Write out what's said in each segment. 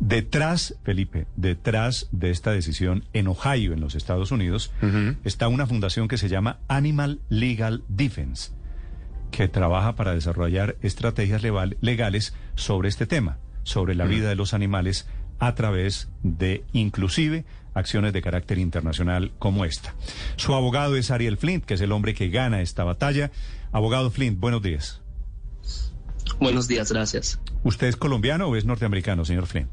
Detrás, Felipe, detrás de esta decisión en Ohio, en los Estados Unidos, está una fundación que se llama Animal Legal Defense, que trabaja para desarrollar estrategias legales sobre este tema, sobre la vida de los animales a través de inclusive acciones de carácter internacional como esta. Su abogado es Ariel Flint, que es el hombre que gana esta batalla. Abogado Flint, buenos días. Buenos días, gracias. ¿Usted es colombiano o es norteamericano, señor Flint?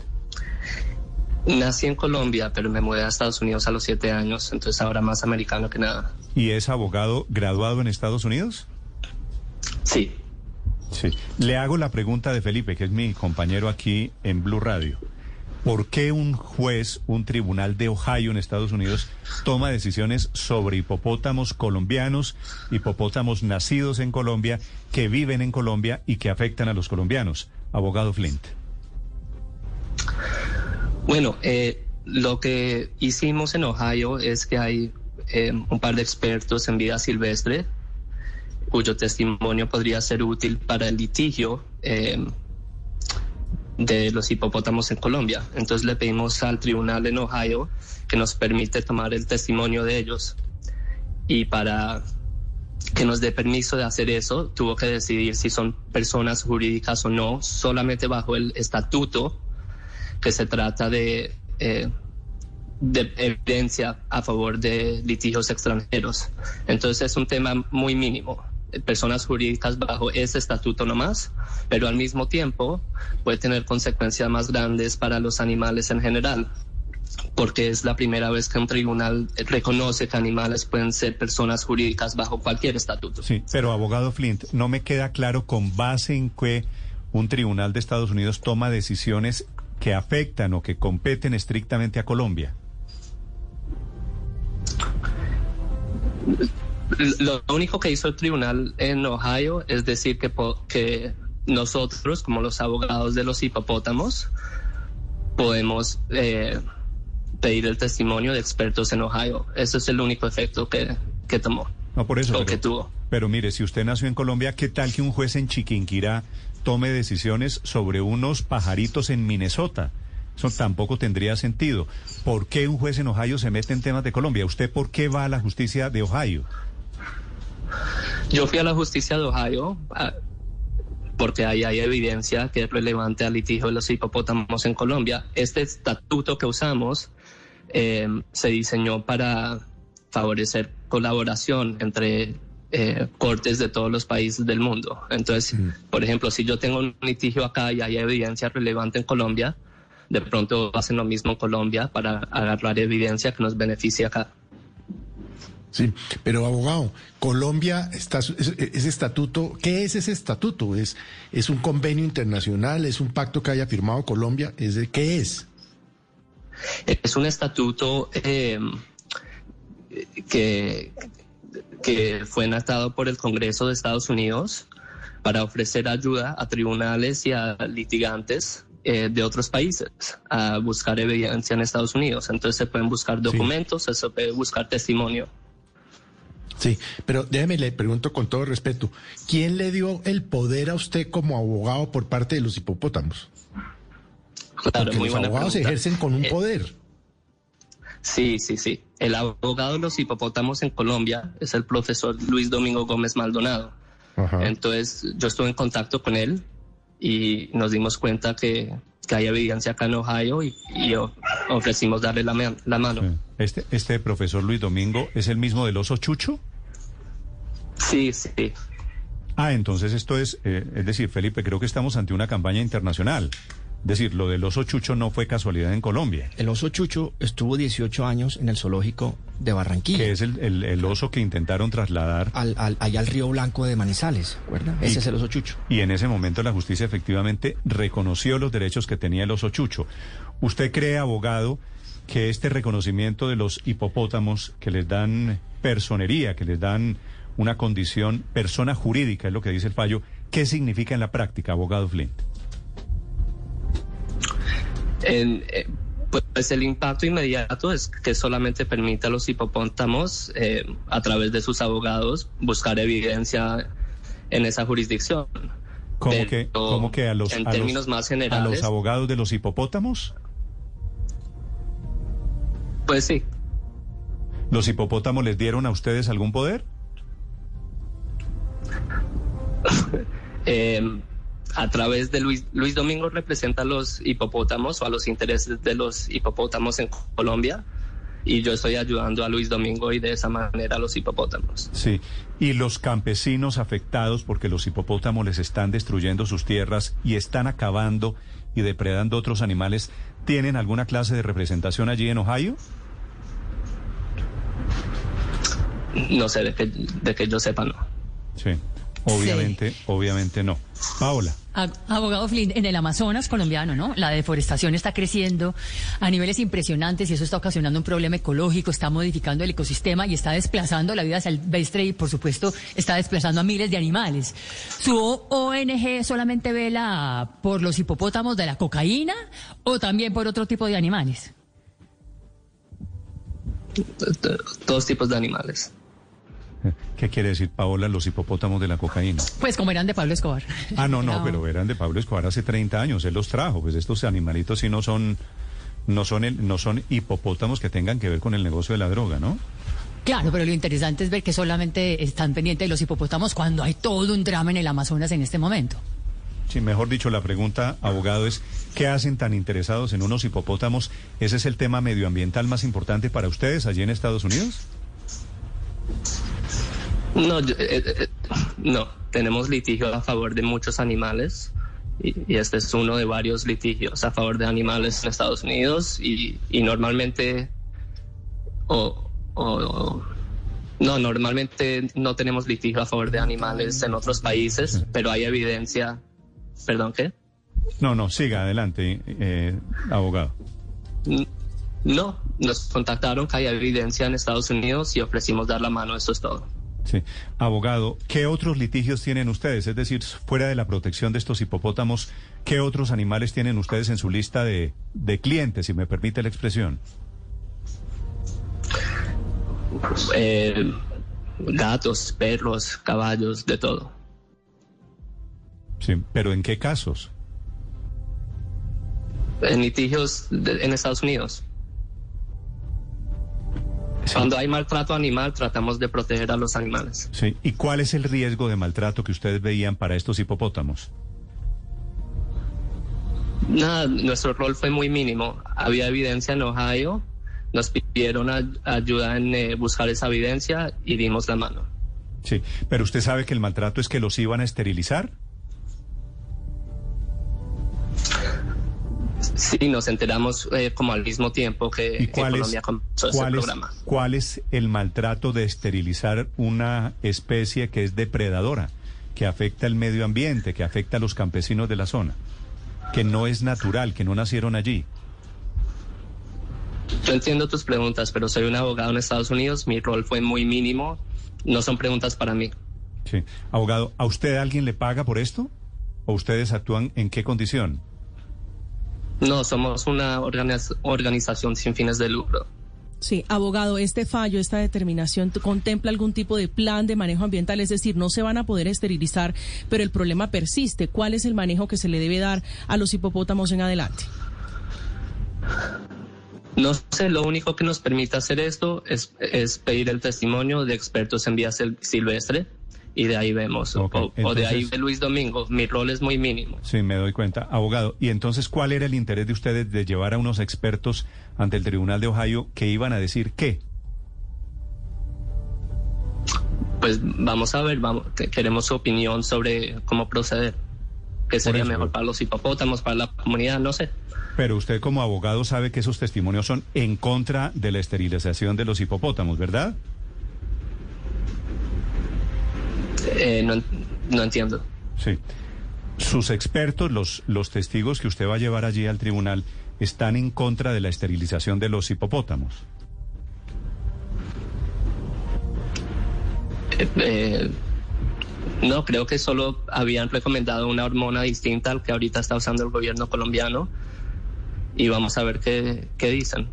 Nací en Colombia, pero me mudé a Estados Unidos a los siete años, entonces ahora más americano que nada. ¿Y es abogado graduado en Estados Unidos? Sí. Sí. Le hago la pregunta de Felipe, que es mi compañero aquí en Blue Radio. ¿Por qué un juez, un tribunal de Ohio en Estados Unidos, toma decisiones sobre hipopótamos colombianos, hipopótamos nacidos en Colombia, que viven en Colombia y que afectan a los colombianos? Abogado Flint. Bueno, eh, lo que hicimos en Ohio es que hay eh, un par de expertos en vida silvestre cuyo testimonio podría ser útil para el litigio. Eh, de los hipopótamos en Colombia. Entonces le pedimos al tribunal en Ohio que nos permite tomar el testimonio de ellos. Y para que nos dé permiso de hacer eso, tuvo que decidir si son personas jurídicas o no, solamente bajo el estatuto, que se trata de, eh, de evidencia a favor de litigios extranjeros. Entonces es un tema muy mínimo personas jurídicas bajo ese estatuto nomás, pero al mismo tiempo puede tener consecuencias más grandes para los animales en general, porque es la primera vez que un tribunal reconoce que animales pueden ser personas jurídicas bajo cualquier estatuto. Sí, pero abogado Flint, no me queda claro con base en que un tribunal de Estados Unidos toma decisiones que afectan o que competen estrictamente a Colombia. Lo único que hizo el tribunal en Ohio es decir que, que nosotros, como los abogados de los hipopótamos, podemos eh, pedir el testimonio de expertos en Ohio. Ese es el único efecto que, que tomó. No, por eso. O que tuvo. Pero mire, si usted nació en Colombia, ¿qué tal que un juez en Chiquinquirá tome decisiones sobre unos pajaritos en Minnesota? Eso tampoco tendría sentido. ¿Por qué un juez en Ohio se mete en temas de Colombia? ¿Usted por qué va a la justicia de Ohio? Yo fui a la justicia de Ohio ah, porque ahí hay evidencia que es relevante al litigio de los hipopótamos en Colombia. Este estatuto que usamos eh, se diseñó para favorecer colaboración entre eh, cortes de todos los países del mundo. Entonces, por ejemplo, si yo tengo un litigio acá y hay evidencia relevante en Colombia, de pronto hacen lo mismo en Colombia para agarrar evidencia que nos beneficie acá. Sí, pero abogado, Colombia, está, ese estatuto, ¿qué es ese estatuto? ¿Es, ¿Es un convenio internacional? ¿Es un pacto que haya firmado Colombia? ¿Es de, ¿Qué es? Es un estatuto eh, que, que fue enactado por el Congreso de Estados Unidos para ofrecer ayuda a tribunales y a litigantes eh, de otros países a buscar evidencia en Estados Unidos. Entonces se pueden buscar documentos, se puede buscar testimonio. Sí, pero déjeme le pregunto con todo respeto, ¿quién le dio el poder a usted como abogado por parte de los hipopótamos? Claro, Porque los abogados ejercen con un eh, poder. Sí, sí, sí. El abogado de los hipopótamos en Colombia es el profesor Luis Domingo Gómez Maldonado. Entonces yo estuve en contacto con él y nos dimos cuenta que, hay evidencia acá en Ohio y, ofrecimos darle la, mano. Este, ¿Este profesor Luis Domingo es el mismo del oso Chucho? Sí, sí. Ah, entonces esto es, eh, es decir, Felipe, creo que estamos ante una campaña internacional. Es decir, lo del oso chucho no fue casualidad en Colombia. El oso chucho estuvo 18 años en el zoológico de Barranquilla. Que es el, oso que intentaron trasladar. Al, allá al Río Blanco de Manizales, ¿verdad? Ese es el oso chucho. Y en ese momento la justicia efectivamente reconoció los derechos que tenía el oso chucho. ¿Usted cree, abogado, que este reconocimiento de los hipopótamos que les dan personería, que les dan una condición persona jurídica, es lo que dice el fallo, ¿qué significa en la práctica, abogado Flint? Eh, pues el impacto inmediato es que solamente permite a los hipopótamos, eh, a través de sus abogados, buscar evidencia en esa jurisdicción. ¿Cómo que, cómo que a los, en a los- términos más a los generales, abogados de los hipopótamos? pues sí. ¿Los hipopótamos les dieron a ustedes algún poder? Eh, a través de Luis, Luis Domingo representa a los hipopótamos o a los intereses de los hipopótamos en Colombia y yo estoy ayudando a Luis Domingo y de esa manera a los hipopótamos. Sí. ¿Y los campesinos afectados porque los hipopótamos les están destruyendo sus tierras y están acabando y depredando otros animales, tienen alguna clase de representación allí en Ohio? No sé, de que, de que yo sepa, no. Sí. Obviamente, obviamente no. Paola. Abogado Flynn, en el Amazonas colombiano, ¿no? La deforestación está creciendo a niveles impresionantes y eso está ocasionando un problema ecológico, está modificando el ecosistema y está desplazando la vida silvestre y, por supuesto, está desplazando a miles de animales. ¿Su ONG solamente vela por los hipopótamos de la cocaína o también por otro tipo de animales? Todos tipos de animales. ¿Qué quiere decir Paola los hipopótamos de la cocaína? Pues como eran de Pablo Escobar. Ah, no, no, No. pero eran de Pablo Escobar hace 30 años, él los trajo, pues estos animalitos sí no son no son el- no son hipopótamos que tengan que ver con el negocio de la droga, ¿no? Claro, pero lo interesante es ver que solamente están pendientes de los hipopótamos cuando hay todo un drama en el Amazonas en este momento. Sí, mejor dicho, la pregunta, abogado, es ¿qué hacen tan interesados en unos hipopótamos? ¿Ese es el tema medioambiental más importante para ustedes allí en Estados Unidos? No, yo- eh, eh, no, tenemos litigio a favor de muchos animales y, y este es uno de varios litigios a favor de animales en Estados Unidos y, y normalmente o, o- no, normalmente no tenemos litigio a favor de animales en otros países, pero hay evidencia, perdón, ¿qué? No, no, siga adelante, eh, abogado. No, nos contactaron que hay evidencia en Estados Unidos y ofrecimos dar la mano, eso es todo. Sí. Abogado, ¿qué otros litigios tienen ustedes? Es decir, fuera de la protección de estos hipopótamos, ¿qué otros animales tienen ustedes en su lista de, de clientes, si me permite la expresión? Eh, gatos, perros, caballos, de todo. Sí, pero ¿en qué casos? En litigios de- en Estados Unidos. Cuando hay maltrato animal, tratamos de proteger a los animales. Sí. ¿Y cuál es el riesgo de maltrato que ustedes veían para estos hipopótamos? Nada, nuestro rol fue muy mínimo. Había evidencia en Ohio, nos pidieron a- ayuda en eh, buscar esa evidencia y dimos la mano. Sí, pero usted sabe que el maltrato es que los iban a esterilizar. Sí, nos enteramos eh, como al mismo tiempo que, ¿Y cuál es, comenzó cuál, es, programa. cuál es el maltrato de esterilizar una especie que es depredadora, que afecta el medio ambiente, que afecta a los campesinos de la zona, que no es natural, que no nacieron allí? Yo entiendo tus preguntas, pero soy un abogado en Estados Unidos, mi rol fue muy mínimo, no son preguntas para mí. Sí. Abogado, ¿a usted alguien le paga por esto? ¿O ustedes actúan en qué condición? No, somos una organiz- organización sin fines de lucro. Sí, abogado, este fallo, esta determinación ¿t- contempla algún tipo de plan de manejo ambiental, es decir, no se van a poder esterilizar, pero el problema persiste. ¿Cuál es el manejo que se le debe dar a los hipopótamos en adelante? No sé, lo único que nos permite hacer esto es, es pedir el testimonio de expertos en sil- silvestre y de ahí vemos. O, o de ahí ve Luis Domingo. Mi rol es muy mínimo. Sí, me doy cuenta. Abogado, ¿y entonces cuál era el interés de ustedes de llevar a unos expertos ante el Tribunal de Ohio que iban a decir qué? Pues vamos a ver, vamos, que- queremos su opinión sobre cómo proceder. ¿Qué sería eso. mejor para los hipopótamos, para la comunidad? No sé. Pero usted como abogado sabe que esos testimonios son en contra de la esterilización de los hipopótamos, ¿verdad? Eh, no, no entiendo. Sí. Sus expertos, los, los testigos que usted va a llevar allí al tribunal, están en contra de la esterilización de los hipopótamos. Eh, eh, no, creo que solo habían recomendado una hormona distinta al que ahorita está usando el gobierno colombiano y vamos a ver qué, qué dicen.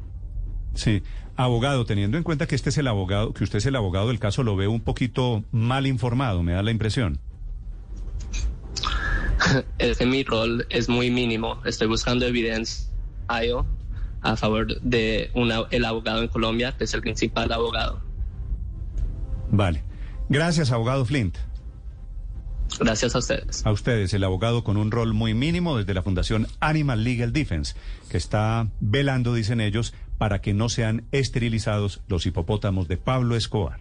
Sí. Abogado, teniendo en cuenta que este es el abogado, que usted es el abogado del caso, lo veo un poquito mal informado, me da la impresión. ese mi rol es muy mínimo. Estoy buscando evidencia a favor de una, el abogado en Colombia, que es el principal abogado. Vale. Gracias, abogado Flint. Gracias a ustedes. A ustedes, el abogado con un rol muy mínimo desde la Fundación Animal Legal Defense, que está velando, dicen ellos, para que no sean esterilizados los hipopótamos de Pablo Escobar.